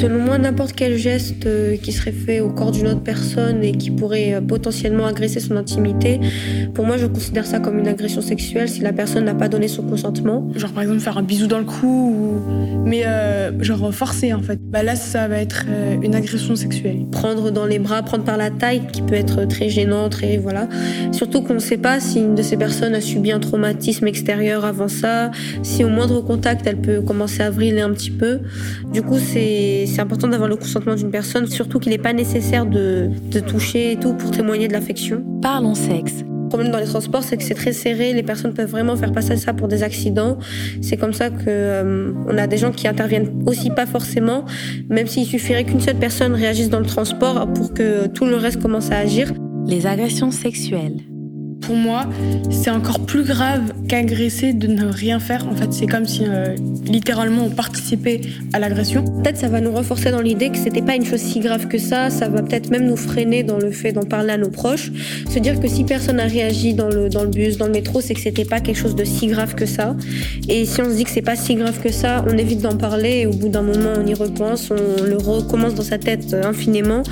Selon moi, n'importe quel geste euh, qui serait fait au corps d'une autre personne et qui pourrait euh, potentiellement agresser son intimité, pour moi, je considère ça comme une agression sexuelle si la personne n'a pas donné son consentement. Genre par exemple faire un bisou dans le cou, ou... mais euh, genre forcer en fait. Bah là, ça va être une agression sexuelle. Prendre dans les bras, prendre par la taille, qui peut être très gênant, très voilà. Surtout qu'on ne sait pas si une de ces personnes a subi un traumatisme extérieur avant ça, si au moindre contact, elle peut commencer à vriller un petit peu. Du coup, c'est c'est important d'avoir le consentement d'une personne, surtout qu'il n'est pas nécessaire de, de toucher et tout pour témoigner de l'affection. Parlons sexe. Le problème dans les transports, c'est que c'est très serré. Les personnes peuvent vraiment faire passer ça pour des accidents. C'est comme ça que euh, on a des gens qui interviennent aussi pas forcément, même s'il suffirait qu'une seule personne réagisse dans le transport pour que tout le reste commence à agir. Les agressions sexuelles pour moi, c'est encore plus grave qu'agresser de ne rien faire. En fait, c'est comme si euh, littéralement on participait à l'agression. Peut-être ça va nous renforcer dans l'idée que c'était pas une chose si grave que ça. Ça va peut-être même nous freiner dans le fait d'en parler à nos proches. Se dire que si personne n'a réagi dans le, dans le bus, dans le métro, c'est que c'était pas quelque chose de si grave que ça. Et si on se dit que c'est pas si grave que ça, on évite d'en parler et au bout d'un moment on y repense, on le recommence dans sa tête euh, infiniment.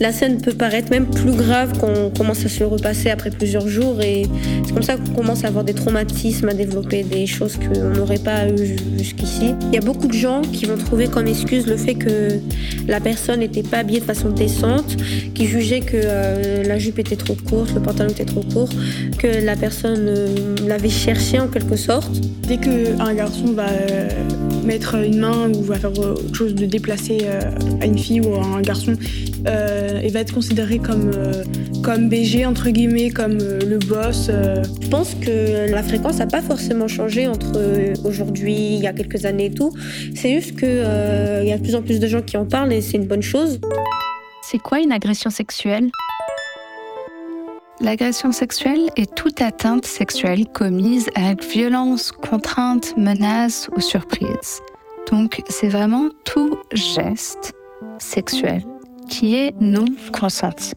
La scène peut paraître même plus grave quand on commence à se le repasser après plusieurs jours et c'est comme ça qu'on commence à avoir des traumatismes, à développer des choses qu'on n'aurait pas eu jusqu'ici. Il y a beaucoup de gens qui vont trouver comme excuse le fait que la personne n'était pas habillée de façon décente, qui jugeaient que euh, la jupe était trop courte, le pantalon était trop court, que la personne euh, l'avait cherché en quelque sorte. Dès qu'un garçon va euh, mettre une main ou va faire autre chose de déplacer à une fille ou à un garçon, il va être considéré comme, comme BG, entre guillemets, comme le boss. Je pense que la fréquence n'a pas forcément changé entre aujourd'hui, il y a quelques années et tout. C'est juste qu'il y a de plus en plus de gens qui en parlent et c'est une bonne chose. C'est quoi une agression sexuelle? L'agression sexuelle est toute atteinte sexuelle commise avec violence, contrainte, menace ou surprise. Donc c'est vraiment tout geste sexuel qui est non consenti.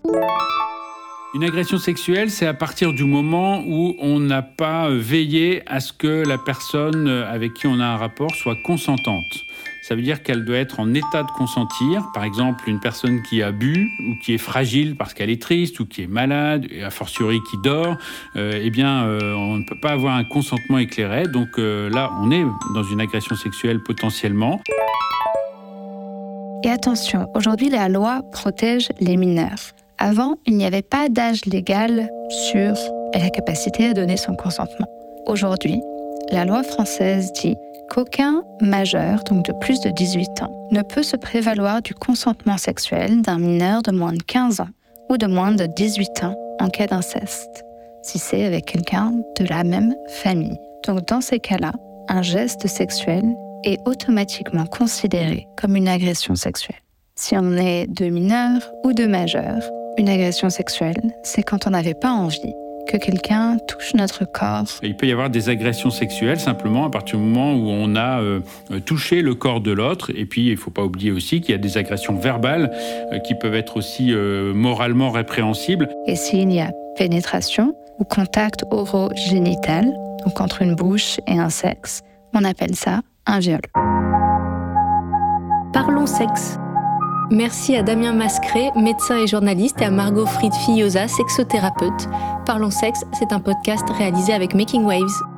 Une agression sexuelle, c'est à partir du moment où on n'a pas veillé à ce que la personne avec qui on a un rapport soit consentante ça veut dire qu'elle doit être en état de consentir. Par exemple, une personne qui a bu ou qui est fragile parce qu'elle est triste ou qui est malade, et a fortiori qui dort, euh, eh bien, euh, on ne peut pas avoir un consentement éclairé. Donc euh, là, on est dans une agression sexuelle potentiellement. Et attention, aujourd'hui, la loi protège les mineurs. Avant, il n'y avait pas d'âge légal sur la capacité à donner son consentement. Aujourd'hui, la loi française dit qu'aucun majeur, donc de plus de 18 ans, ne peut se prévaloir du consentement sexuel d'un mineur de moins de 15 ans ou de moins de 18 ans en cas d'inceste, si c'est avec quelqu'un de la même famille. Donc dans ces cas-là, un geste sexuel est automatiquement considéré comme une agression sexuelle. Si on est de mineur ou de majeur, une agression sexuelle, c'est quand on n'avait pas envie que quelqu'un touche notre corps. Il peut y avoir des agressions sexuelles simplement à partir du moment où on a euh, touché le corps de l'autre. Et puis, il ne faut pas oublier aussi qu'il y a des agressions verbales euh, qui peuvent être aussi euh, moralement répréhensibles. Et s'il y a pénétration ou contact orogénital, donc entre une bouche et un sexe, on appelle ça un viol. Parlons sexe. Merci à Damien Mascret, médecin et journaliste, et à Margot Fried-Fillosa, sexothérapeute. Parlons sexe, c'est un podcast réalisé avec Making Waves.